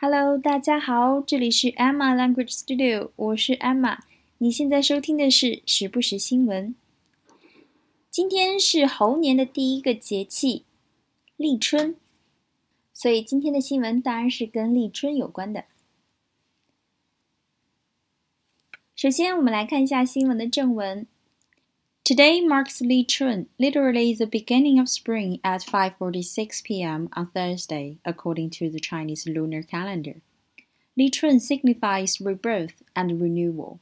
Hello，大家好，这里是 Emma Language Studio，我是 Emma。你现在收听的是时不时新闻。今天是猴年的第一个节气立春，所以今天的新闻当然是跟立春有关的。首先，我们来看一下新闻的正文。Today marks Li Chun, literally the beginning of spring at 5:46 p.m. on Thursday, according to the Chinese lunar calendar. Li Chun signifies rebirth and renewal.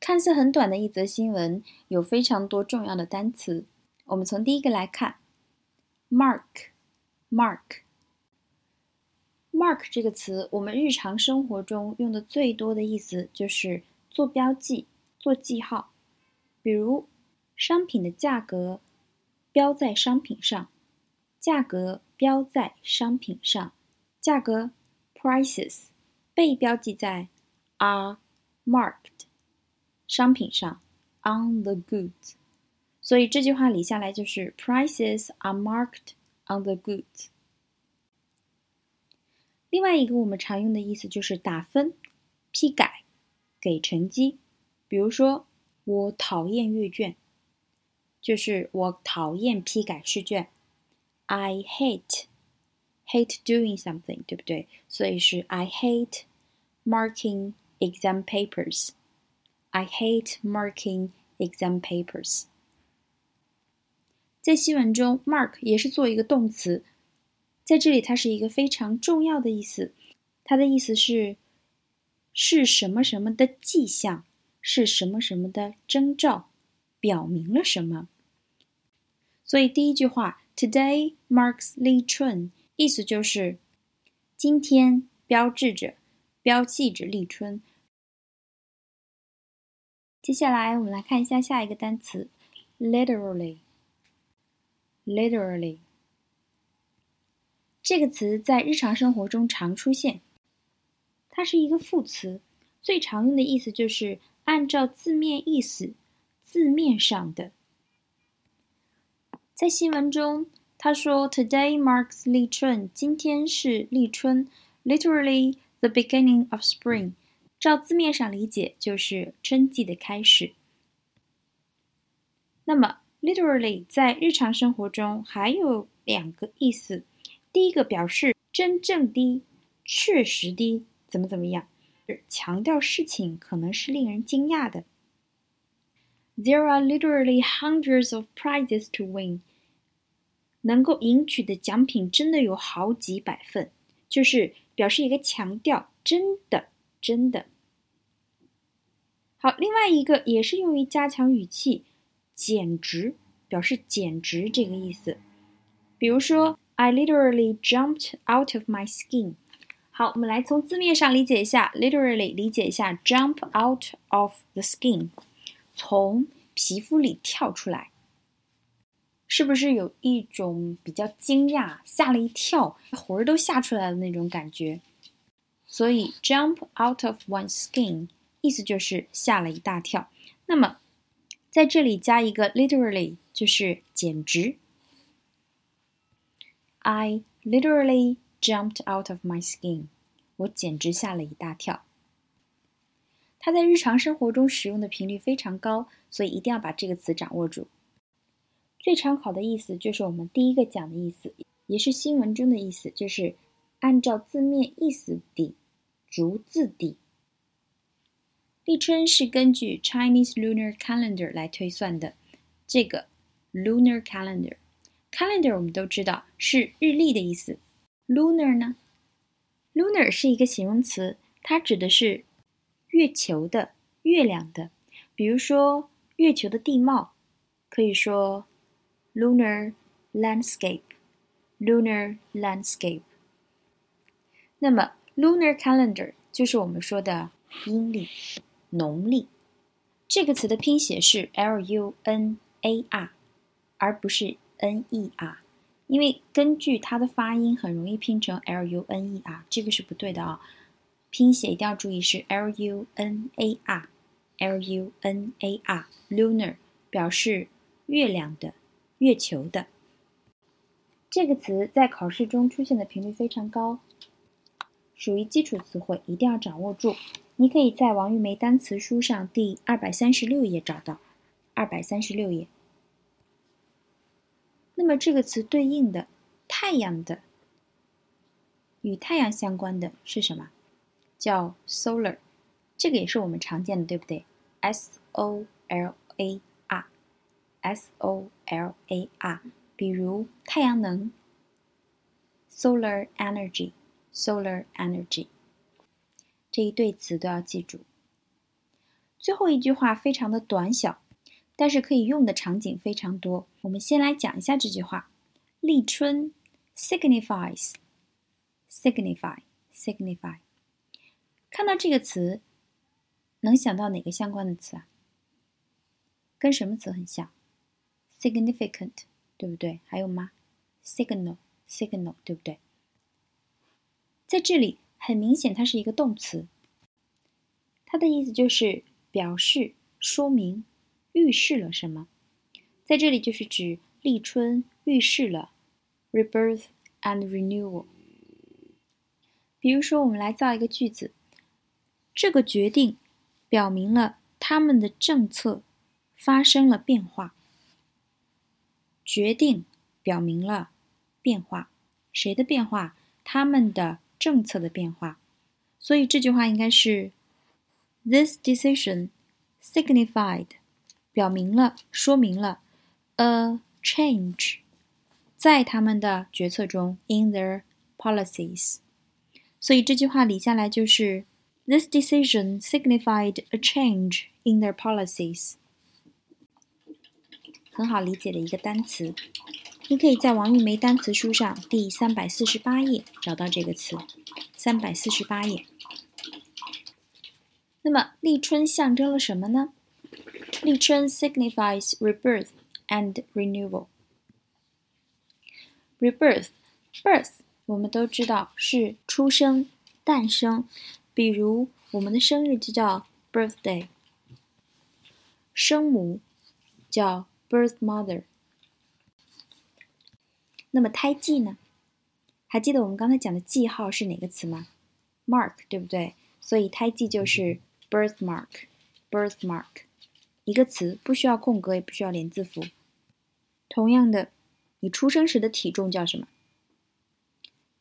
看似很短的一则新闻，有非常多重要的单词。我们从第一个来看，mark，mark，mark 这个词，我们日常生活中用的最多的意思就是做标记、做记号。 比如，商品的价格标在商品上，价格标在商品上，价格 prices 被标记在 are marked 商品上 on the goods，所以这句话理下来就是 prices are marked on the goods。另外一个我们常用的意思就是打分、批改、给成绩，比如说。我讨厌阅卷，就是我讨厌批改试卷。I hate hate doing something，对不对？所以是 I hate marking exam papers。I hate marking exam papers。在新闻中，mark 也是做一个动词，在这里它是一个非常重要的意思。它的意思是是什么什么的迹象。是什么什么的征兆，表明了什么？所以第一句话，Today marks 立春意思就是今天标志着、标记着立春。接下来我们来看一下下一个单词，literally，literally 这个词在日常生活中常出现，它是一个副词，最常用的意思就是。按照字面意思，字面上的，在新闻中，他说：“Today marks 立春，今天是立春，literally the beginning of spring。”照字面上理解，就是春季的开始。那么，literally 在日常生活中还有两个意思，第一个表示真正的、确实的，怎么怎么样。强调事情可能是令人惊讶的。There are literally hundreds of prizes to win。能够赢取的奖品真的有好几百份，就是表示一个强调，真的，真的。好，另外一个也是用于加强语气，简直表示简直这个意思。比如说，I literally jumped out of my skin。 好，我们来从字面上理解一下，literally 理解一下，jump out of the skin，从皮肤里跳出来，是不是有一种比较惊讶、吓了一跳、魂儿都吓出来的那种感觉？所以 jump out of one's skin 意思就是吓了一大跳。那么在这里加一个 literally，就是简直。I literally. Jumped out of my skin，我简直吓了一大跳。它在日常生活中使用的频率非常高，所以一定要把这个词掌握住。最常考的意思就是我们第一个讲的意思，也是新闻中的意思，就是按照字面意思地，逐字地。立春是根据 Chinese lunar calendar 来推算的，这个 lunar calendar，calendar 我们都知道是日历的意思。Lunar 呢？Lunar 是一个形容词，它指的是月球的、月亮的。比如说，月球的地貌，可以说 lunar landscape。lunar landscape。那么，lunar calendar 就是我们说的阴历、农历。这个词的拼写是 L-U-N-A-R，而不是 N-E-R。因为根据它的发音，很容易拼成 l u n e r，这个是不对的啊。拼写一定要注意是 l u n a r，l u n a r，lunar 表示月亮的、月球的。这个词在考试中出现的频率非常高。属于基础词汇，一定要掌握住。你可以在王玉梅单词书上第二百三十六页找到。二百三十六页。那么这个词对应的太阳的与太阳相关的是什么？叫 solar，这个也是我们常见的，对不对？S O L A R，S O L A R。比如太阳能，solar energy，solar energy，这一对词都要记住。最后一句话非常的短小，但是可以用的场景非常多。我们先来讲一下这句话：立春 signifies，signify，signify。看到这个词，能想到哪个相关的词啊？跟什么词很像？significant。对不对？还有吗？signal，signal，对不对？在这里很明显，它是一个动词，它的意思就是表示、说明、预示了什么。在这里就是指立春预示了 rebirth and renewal。比如说，我们来造一个句子，这个决定表明了他们的政策发生了变化。决定表明了变化，谁的变化？他们的政策的变化。所以这句话应该是：This decision signified，表明了、说明了 a change，在他们的决策中，in their policies。所以这句话理下来就是：This decision signified a change in their policies。很好理解的一个单词，你可以在王玉梅单词书上第三百四十八页找到这个词。三百四十八页。那么立春象征了什么呢？立春 signifies rebirth and renewal。rebirth，birth 我们都知道是出生、诞生，比如我们的生日就叫 birthday，生母叫。Birth mother。那么胎记呢？还记得我们刚才讲的记号是哪个词吗？Mark，对不对？所以胎记就是 birthmark。 一个词不需要空格，也不需要连字符。同样的，你出生时的体重叫什么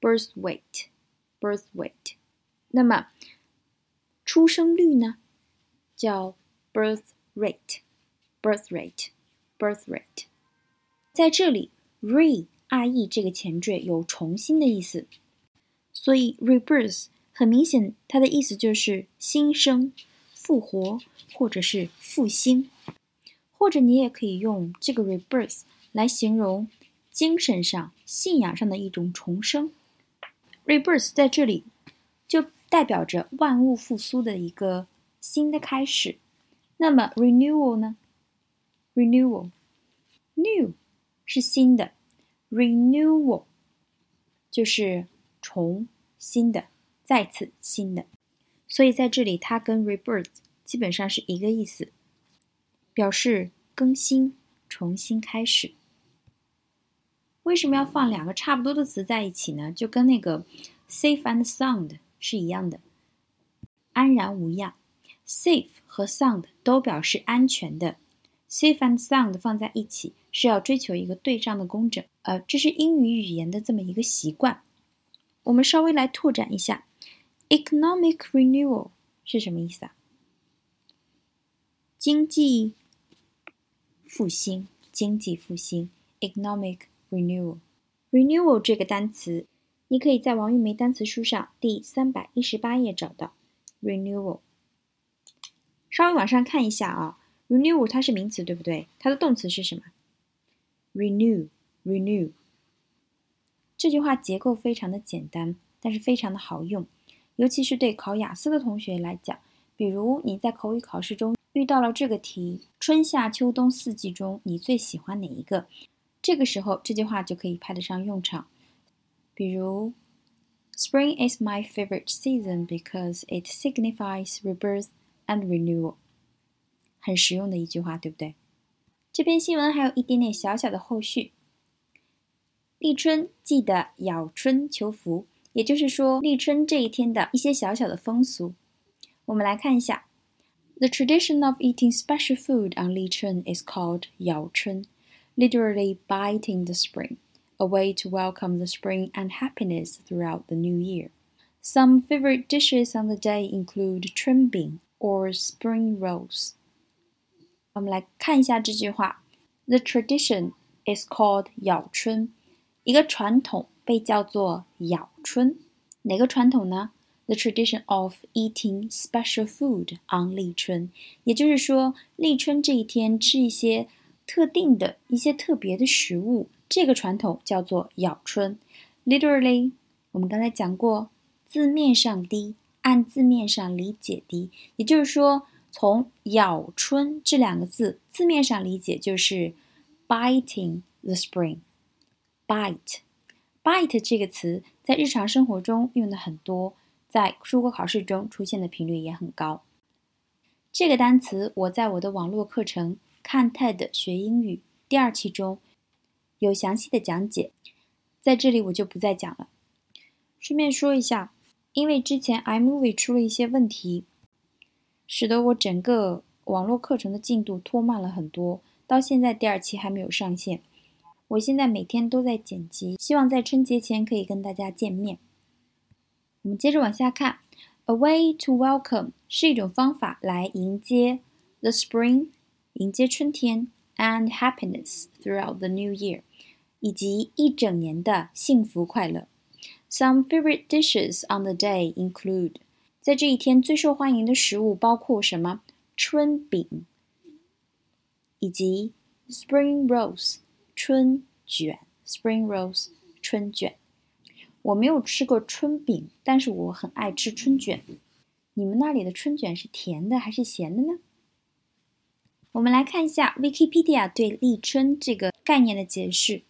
？Birth weight。birth weight。那么出生率呢？叫 birth rate。birth rate。birth rate，在这里，re r e 这个前缀有重新的意思，所以 rebirth 很明显，它的意思就是新生、复活或者是复兴，或者你也可以用这个 rebirth 来形容精神上、信仰上的一种重生。rebirth 在这里就代表着万物复苏的一个新的开始。那么 renewal 呢？Renewal，new 是新的，renewal 就是重新的，再次新的，所以在这里它跟 rebirth 基本上是一个意思，表示更新、重新开始。为什么要放两个差不多的词在一起呢？就跟那个 safe and sound 是一样的，安然无恙。safe 和 sound 都表示安全的。Safe and sound 放在一起是要追求一个对仗的工整，呃，这是英语语言的这么一个习惯。我们稍微来拓展一下，economic renewal 是什么意思啊？经济复兴，经济复兴，economic renewal，renewal 这个单词，你可以在王玉梅单词书上第三百一十八页找到 renewal。稍微往上看一下啊。Renewal 它是名词，对不对？它的动词是什么？Renew，renew。这句话结构非常的简单，但是非常的好用，尤其是对考雅思的同学来讲。比如你在口语考试中遇到了这个题：春夏秋冬四季中，你最喜欢哪一个？这个时候这句话就可以派得上用场。比如，Spring is my favorite season because it signifies rebirth and renewal。很实用的一句话，对不对？这篇新闻还有一点点小小的后续。立春记得咬春求福，也就是说立春这一天的一些小小的风俗。我们来看一下，The tradition of eating special food on 立春 is called 咬春，literally biting the spring, a way to welcome the spring and happiness throughout the new year. Some favorite dishes on the day include 春饼 or spring rolls. 我们来看一下这句话：The tradition is called 咬春，一个传统 被叫做咬春。哪个传统呢？the tradition of eating special food on 立春，也就是说，立春这一天吃一些特定的一些特别的食物，这个传统叫做咬春。Literally，我们刚才讲过，字面上的，按字面上理解的，也就是说，从咬春这两个字字面上理解就是 biting the spring，bite。Bite 这个词在日常生活中用的很多。在出国考试中出现的频率也很高。这个单词我在我的网络课程《看 TED 学英语》第二期中有详细的讲解，在这里我就不再讲了。顺便说一下，因为之前 iMovie 出了一些问题，使得我整个网络课程的进度拖慢了很多，到现在第二期还没有上线。我现在每天都在剪辑，希望在春节前可以跟大家见面。我们接着往下看，a way to welcome 是一种方法来迎接 the spring，迎接春天，and happiness throughout the new year，以及一整年的幸福快乐。Some favorite dishes on the day include，在这一天最受欢迎的食物包括什么？春饼，以及 spring rolls，春卷，spring rolls，春卷。我没有吃过春饼，但是我很爱吃春卷。你们那里的春卷是甜的还是咸的呢？我们来看一下 Wikipedia 对立春这个概念的解释。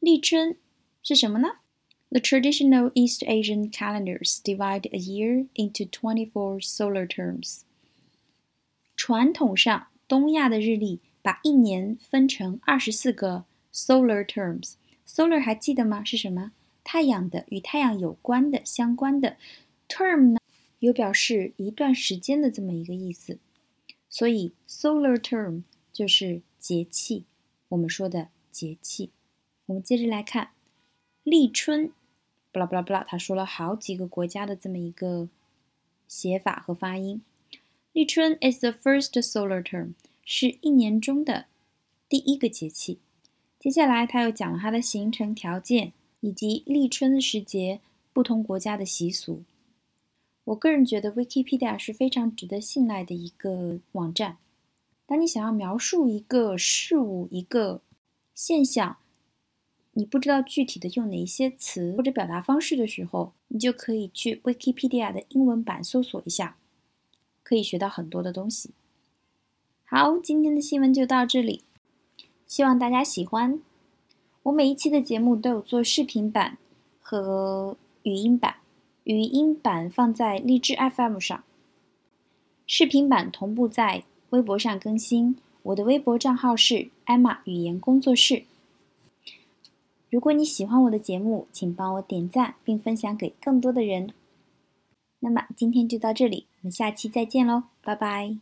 立春是什么呢？The traditional East Asian calendars divide a year into twenty-four solar terms。传统上，东亚的日历把一年分成二十四个 solar terms。Solar 还记得吗？是什么？太阳的与太阳有关的相关的 term 呢，有表示一段时间的这么一个意思，所以 solar term 就是节气，我们说的节气。我们接着来看立春，不啦不啦不啦，他说了好几个国家的这么一个写法和发音。立春 is the first solar term，是一年中的第一个节气。接下来他又讲了它的形成条件。以及立春时节不同国家的习俗。我个人觉得 Wikipedia 是非常值得信赖的一个网站。当你想要描述一个事物、一个现象，你不知道具体的用哪一些词或者表达方式的时候，你就可以去 Wikipedia 的英文版搜索一下，可以学到很多的东西。好，今天的新闻就到这里，希望大家喜欢。我每一期的节目都有做视频版和语音版，语音版放在荔枝 FM 上，视频版同步在微博上更新。我的微博账号是艾玛语言工作室。如果你喜欢我的节目，请帮我点赞并分享给更多的人。那么今天就到这里，我们下期再见喽，拜拜。